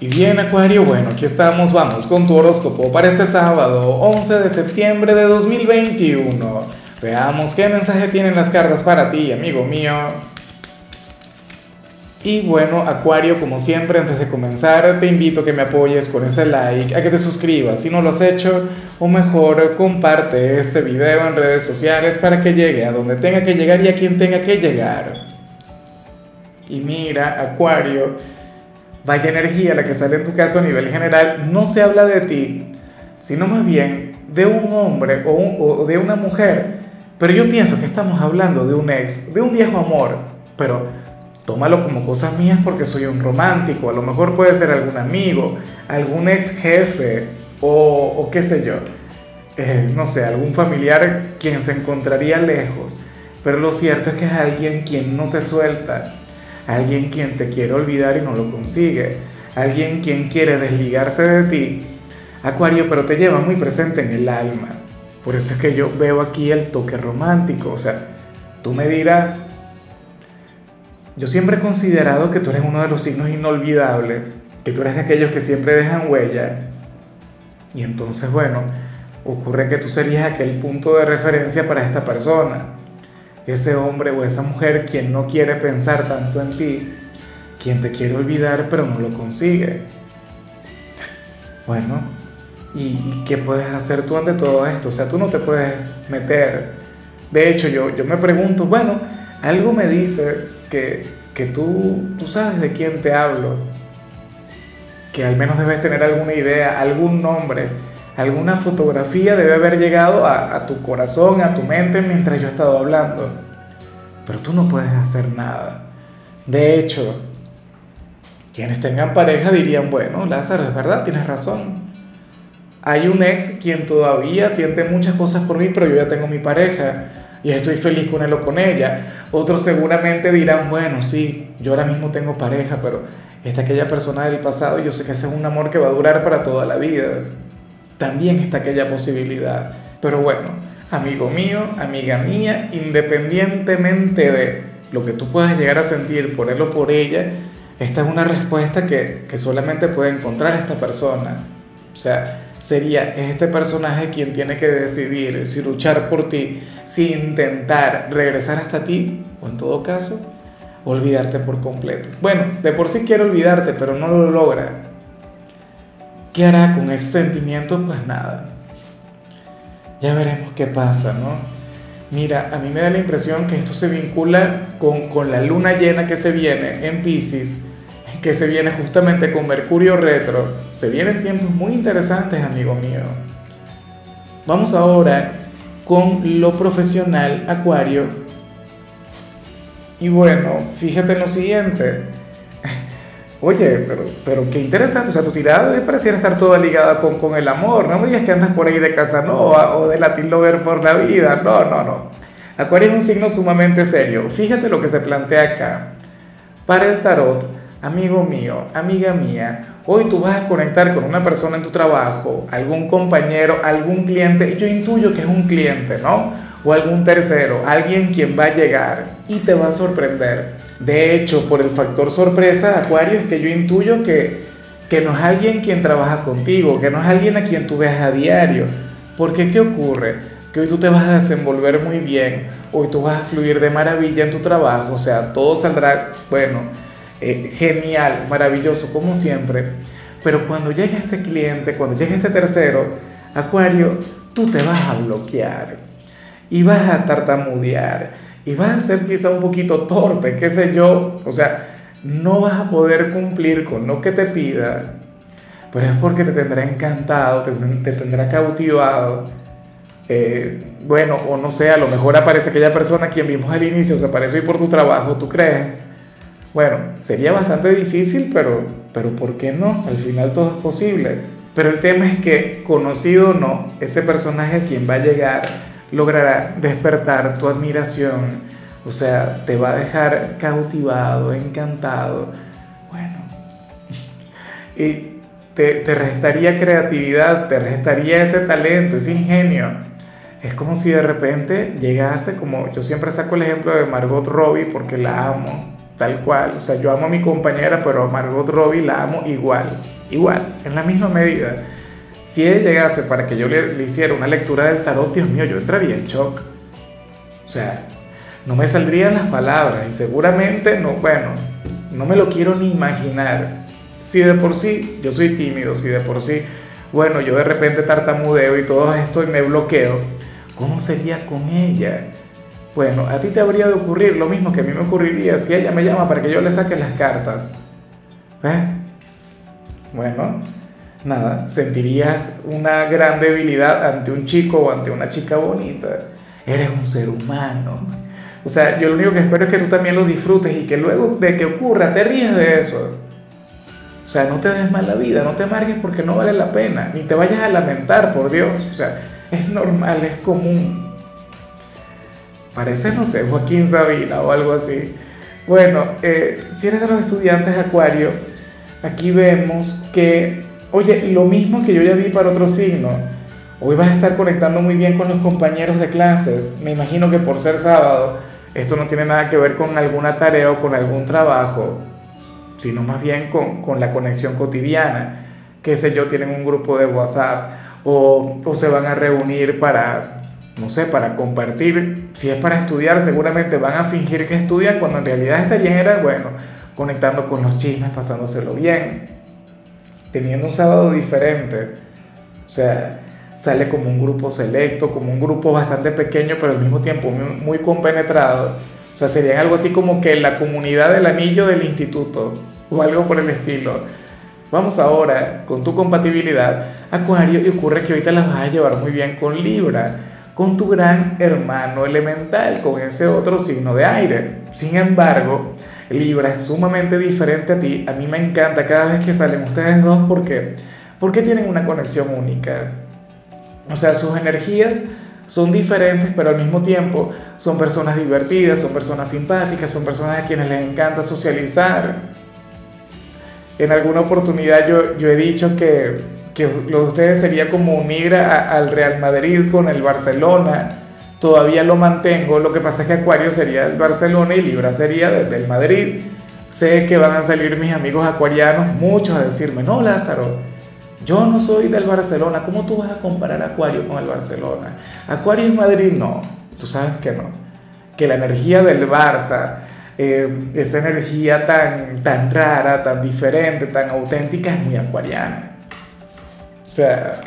Y bien, Acuario, bueno, aquí estamos, vamos con tu horóscopo para este sábado, 11 de septiembre de 2021. Veamos qué mensaje tienen las cartas para ti, amigo mío. Y bueno, Acuario, como siempre, antes de comenzar, te invito a que me apoyes con ese like, a que te suscribas si no lo has hecho, o mejor, comparte este video en redes sociales para que llegue a donde tenga que llegar y a quien tenga que llegar. Y mira, Acuario, vaya energía la que sale en tu caso a nivel general, no se habla de ti, sino más bien de un hombre o, de una mujer. Pero yo pienso que estamos hablando de un ex, de un viejo amor, pero tómalo como cosas mías porque soy un romántico, a lo mejor puede ser algún amigo, algún ex jefe o, qué sé yo, eh, no sé, algún familiar quien se encontraría lejos, pero lo cierto es que es alguien quien no te suelta, alguien quien te quiere olvidar y no lo consigue, alguien quien quiere desligarse de ti, Acuario, pero te lleva muy presente en el alma. Por eso es que yo veo aquí el toque romántico, o sea, tú me dirás, yo siempre he considerado que tú eres uno de los signos inolvidables, que tú eres de aquellos que siempre dejan huella. Y entonces, bueno, ocurre que tú serías aquel punto de referencia para esta persona ese hombre o esa mujer quien no quiere pensar tanto en ti, quien te quiere olvidar pero no lo consigue. Bueno, ¿y, qué puedes hacer tú ante todo esto? O sea, tú no te puedes meter. De hecho, yo, yo me pregunto, bueno, algo me dice que, que tú, tú sabes de quién te hablo, que al menos debes tener alguna idea, algún nombre, alguna fotografía debe haber llegado a, tu corazón, a tu mente mientras yo he estado hablando. Pero tú no puedes hacer nada. De hecho, quienes tengan pareja dirían, bueno, Lázaro, es verdad, tienes razón. Hay un ex quien todavía siente muchas cosas por mí, pero yo ya tengo mi pareja y estoy feliz con él o con ella. Otros seguramente dirán, bueno, sí, yo ahora mismo tengo pareja, pero está aquella persona del pasado y yo sé que ese es un amor que va a durar para toda la vida también está aquella posibilidad. Pero bueno, amigo mío, amiga mía, independientemente de lo que tú puedas llegar a sentir por él o por ella, esta es una respuesta que, que solamente puede encontrar esta persona. O sea, sería este personaje quien tiene que decidir si luchar por ti, si intentar regresar hasta ti, o en todo caso, olvidarte por completo. Bueno, de por sí quiero olvidarte, pero no lo logra. ¿Qué hará con ese sentimiento? Pues nada. Ya veremos qué pasa, ¿no? Mira, a mí me da la impresión que esto se vincula con, con la luna llena que se viene en Pisces, que se viene justamente con Mercurio retro. Se vienen tiempos muy interesantes, amigo mío. Vamos ahora con lo profesional, Acuario. Y bueno, fíjate en lo siguiente. Oye, pero, pero qué interesante, o sea, tu tirada hoy pareciera estar toda ligada con, con el amor, no me digas que andas por ahí de Casanova o de Latin Lover por la vida, no, no, no. Acuario es un signo sumamente serio, fíjate lo que se plantea acá. Para el tarot, amigo mío, amiga mía, hoy tú vas a conectar con una persona en tu trabajo, algún compañero, algún cliente, yo intuyo que es un cliente, ¿no? O algún tercero, alguien quien va a llegar y te va a sorprender de hecho, por el factor sorpresa, Acuario, es que yo intuyo que, que no es alguien quien trabaja contigo, que no es alguien a quien tú veas a diario. Porque ¿qué ocurre? Que hoy tú te vas a desenvolver muy bien, hoy tú vas a fluir de maravilla en tu trabajo, o sea, todo saldrá, bueno, eh, genial, maravilloso, como siempre. Pero cuando llegue este cliente, cuando llegue este tercero, Acuario, tú te vas a bloquear y vas a tartamudear y vas a ser quizá un poquito torpe, qué sé yo, o sea, no vas a poder cumplir con lo que te pida, pero es porque te tendrá encantado, te, tendrá cautivado. Eh, bueno, o no sé, a lo mejor aparece aquella persona quien vimos al inicio, se aparece hoy por tu trabajo, ¿tú crees? Bueno, sería bastante difícil, pero, pero ¿por qué no? Al final todo es posible. Pero el tema es que, conocido o no, ese personaje a quien va a llegar logrará despertar tu admiración, o sea, te va a dejar cautivado, encantado. Bueno, y te, restaría creatividad, te restaría ese talento, ese ingenio. Es como si de repente llegase, como yo siempre saco el ejemplo de Margot Robbie porque la amo, tal cual. O sea, yo amo a mi compañera, pero a Margot Robbie la amo igual, igual, en la misma medida. Si ella llegase para que yo le, hiciera una lectura del tarot, Dios mío, yo entraría en shock. O sea, no me saldrían las palabras y seguramente no, bueno, no me lo quiero ni imaginar. Si de por sí yo soy tímido, si de por sí, bueno, yo de repente tartamudeo y todo esto y me bloqueo, ¿cómo sería con ella? Bueno, a ti te habría de ocurrir lo mismo que a mí me ocurriría si ella me llama para que yo le saque las cartas. ¿Ves? Bueno, nada, sentirías una gran debilidad ante un chico o ante una chica bonita. Eres un ser humano. O sea, yo lo único que espero es que tú también lo disfrutes y que luego de que ocurra te ríes de eso. O sea, no te des mala vida, no te amargues porque no vale la pena, ni te vayas a lamentar, por Dios. O sea, es normal, es común. Parece, no sé, Joaquín Sabina o algo así. Bueno, eh, si eres de los estudiantes de Acuario, aquí vemos que, oye, lo mismo que yo ya vi para otro signo. Hoy vas a estar conectando muy bien con los compañeros de clases. Me imagino que por ser sábado, esto no tiene nada que ver con alguna tarea o con algún trabajo sino más bien con, con la conexión cotidiana. Qué sé yo, tienen un grupo de WhatsApp o, o se van a reunir para, no sé, para compartir. Si es para estudiar, seguramente van a fingir que estudian cuando en realidad estarían, era, bueno, conectando con los chismes, pasándoselo bien, teniendo un sábado diferente. O sea, sale como un grupo selecto, como un grupo bastante pequeño, pero al mismo tiempo muy, compenetrado o sea, serían algo así como que la comunidad del anillo del instituto o algo por el estilo. Vamos ahora con tu compatibilidad, Acuario, y ocurre que ahorita las vas a llevar muy bien con Libra, con tu gran hermano elemental, con ese otro signo de aire. Sin embargo, Libra es sumamente diferente a ti. A mí me encanta cada vez que salen ustedes dos porque, porque tienen una conexión única. O sea, sus energías son diferentes, pero al mismo tiempo son personas divertidas, son personas simpáticas, son personas a quienes les encanta socializar. En alguna oportunidad yo, yo he dicho que, que lo de ustedes sería como unir al Real Madrid con el Barcelona. Todavía lo mantengo, lo que pasa es que Acuario sería el Barcelona y Libra sería desde el Madrid. Sé que van a salir mis amigos acuarianos, muchos a decirme, no Lázaro, yo no soy del Barcelona. ¿Cómo tú vas a comparar Acuario con el Barcelona? Acuario y Madrid no. Tú sabes que no. Que la energía del Barça, eh, esa energía tan, tan rara, tan diferente, tan auténtica, es muy acuariana. O sea,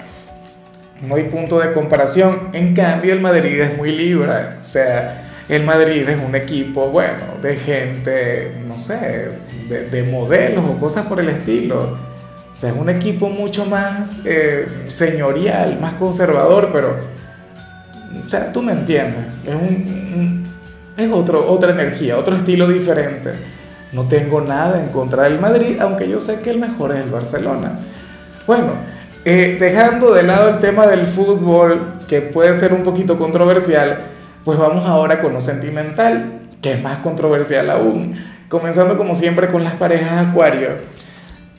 no hay punto de comparación. En cambio, el Madrid es muy libre. O sea, el Madrid es un equipo, bueno, de gente, no sé, de, de modelos o cosas por el estilo o sea, es un equipo mucho más eh, señorial, más conservador, pero, o sea, tú me entiendes, es, es otro, otra energía, otro estilo diferente. No tengo nada en contra del Madrid, aunque yo sé que el mejor es el Barcelona. Bueno, eh, dejando de lado el tema del fútbol, que puede ser un poquito controversial, pues vamos ahora con lo sentimental, que es más controversial aún. Comenzando como siempre con las parejas Acuario.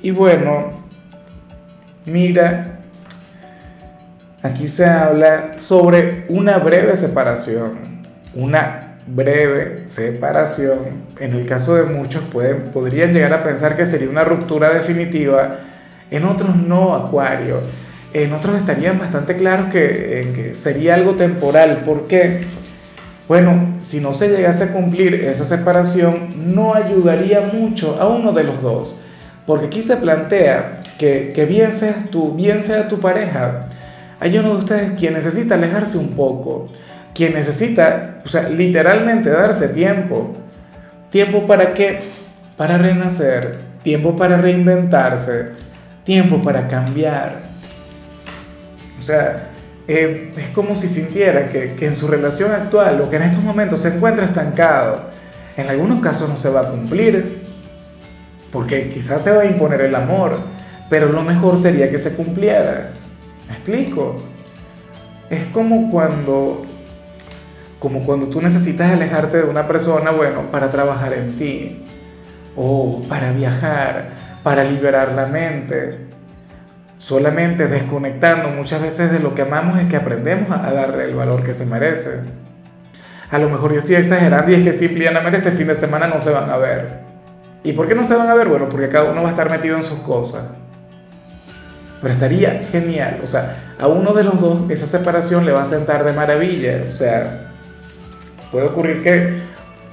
Y bueno, Mira, aquí se habla sobre una breve separación, una breve separación. En el caso de muchos pueden, podrían llegar a pensar que sería una ruptura definitiva, en otros no, Acuario. En otros estarían bastante claros que, que sería algo temporal. ¿Por qué? Bueno, si no se llegase a cumplir esa separación, no ayudaría mucho a uno de los dos. Porque aquí se plantea que, que bien seas tú, bien sea tu pareja, hay uno de ustedes quien necesita alejarse un poco, quien necesita, o sea, literalmente darse tiempo. ¿Tiempo para qué? Para renacer, tiempo para reinventarse, tiempo para cambiar. O sea, eh, es como si sintiera que, que en su relación actual o que en estos momentos se encuentra estancado. En algunos casos no se va a cumplir, porque quizás se va a imponer el amor, pero lo mejor sería que se cumpliera. ¿Me explico? Es como cuando como cuando tú necesitas alejarte de una persona, bueno, para trabajar en ti o para viajar, para liberar la mente. Solamente desconectando muchas veces de lo que amamos es que aprendemos a darle el valor que se merece. A lo mejor yo estoy exagerando y es que simplemente este fin de semana no se van a ver ¿Y por qué no se van a ver? Bueno, porque cada uno va a estar metido en sus cosas. Pero estaría genial, o sea, a uno de los dos esa separación le va a sentar de maravilla, o sea, puede ocurrir que,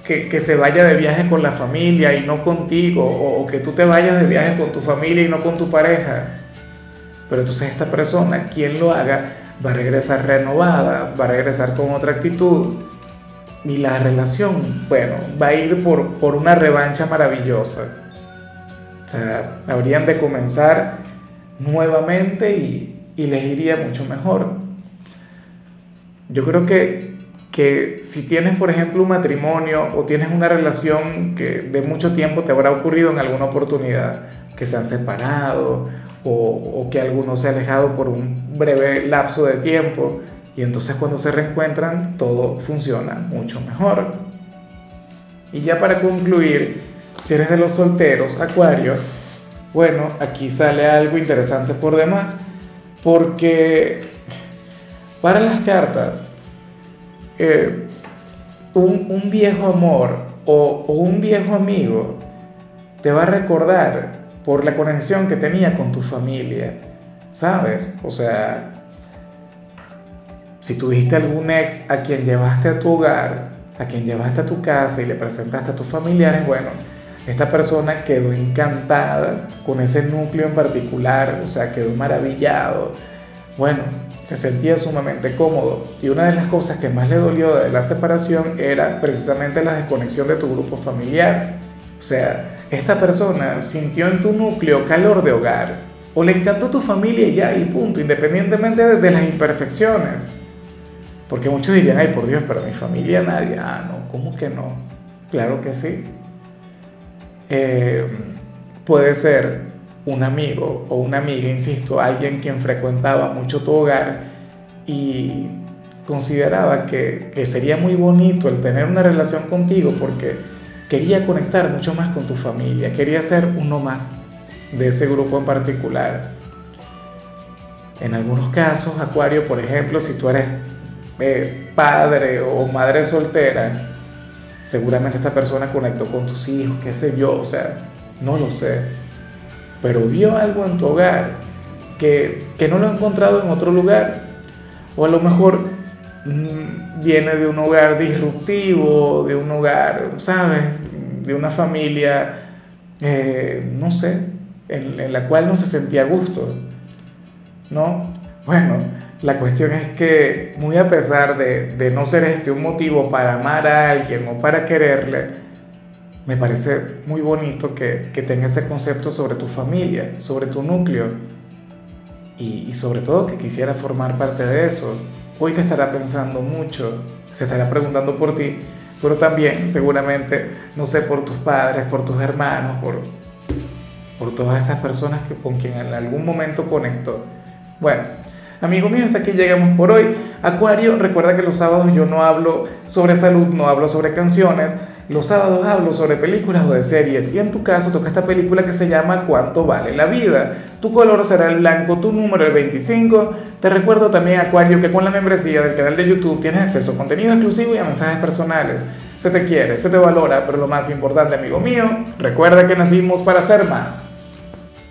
que, se vaya de viaje con la familia y no contigo, o, o que tú te vayas de viaje con tu familia y no con tu pareja. Pero entonces esta persona, quien lo haga, va a regresar renovada, va a regresar con otra actitud y la relación, bueno, va a ir por, por una revancha maravillosa. O sea, habrían de comenzar nuevamente y, y les iría mucho mejor. Yo creo que, que si tienes, por ejemplo, un matrimonio o tienes una relación que de mucho tiempo te habrá ocurrido en alguna oportunidad, que se han separado o, que alguno se ha alejado por un breve lapso de tiempo y entonces cuando se reencuentran todo funciona mucho mejor. Y ya para concluir, si eres de los solteros, Acuario, bueno, aquí sale algo interesante por demás, porque para las cartas, eh, un, viejo amor o, o un viejo amigo te va a recordar por la conexión que tenía con tu familia, ¿sabes? O sea, si tuviste algún ex a quien llevaste a tu hogar, a quien llevaste a tu casa y le presentaste a tus familiares, bueno, esta persona quedó encantada con ese núcleo en particular, o sea, quedó maravillado. Bueno, se sentía sumamente cómodo. Y una de las cosas que más le dolió de la separación era precisamente la desconexión de tu grupo familiar. O sea, esta persona sintió en tu núcleo calor de hogar, o le encantó tu familia y ya, y punto, independientemente de, las imperfecciones. Porque muchos dirían, ay, por Dios, pero mi familia nadie. Ah, no, ¿cómo que no? Claro que sí. Eh, puede ser un amigo o una amiga, insisto, alguien quien frecuentaba mucho tu hogar y consideraba que, que sería muy bonito el tener una relación contigo porque quería conectar mucho más con tu familia, quería ser uno más de ese grupo en particular. En algunos casos, Acuario, por ejemplo, si tú eres eh, padre o madre soltera, seguramente esta persona conectó con tus hijos, qué sé yo, o sea, no lo sé, pero vio algo en tu hogar que, que no lo ha encontrado en otro lugar, o a lo mejor Mm, viene de un hogar disruptivo, de un hogar, ¿sabes? De una familia, eh, no sé, en, la cual no se sentía a gusto, ¿no? Bueno, la cuestión es que muy a pesar de, no ser este un motivo para amar a alguien o para quererle, me parece muy bonito que, que tenga ese concepto sobre tu familia, sobre tu núcleo y, y sobre todo que quisiera formar parte de eso hoy te estará pensando mucho, se estará preguntando por ti, pero también seguramente, no sé, por tus padres, por tus hermanos, por, por todas esas personas que, con quien en algún momento conectó. Bueno, amigo mío, hasta aquí llegamos por hoy. Acuario, recuerda que los sábados yo no hablo sobre salud, no hablo sobre canciones, los sábados hablo sobre películas o de series y en tu caso toca esta película que se llama ¿Cuánto vale la vida? Tu color será el blanco, tu número el 25. Te recuerdo también, Acuario, que con la membresía del canal de YouTube tienes acceso a contenido exclusivo y a mensajes personales. Se te quiere, se te valora, pero lo más importante, amigo mío, recuerda que nacimos para ser más.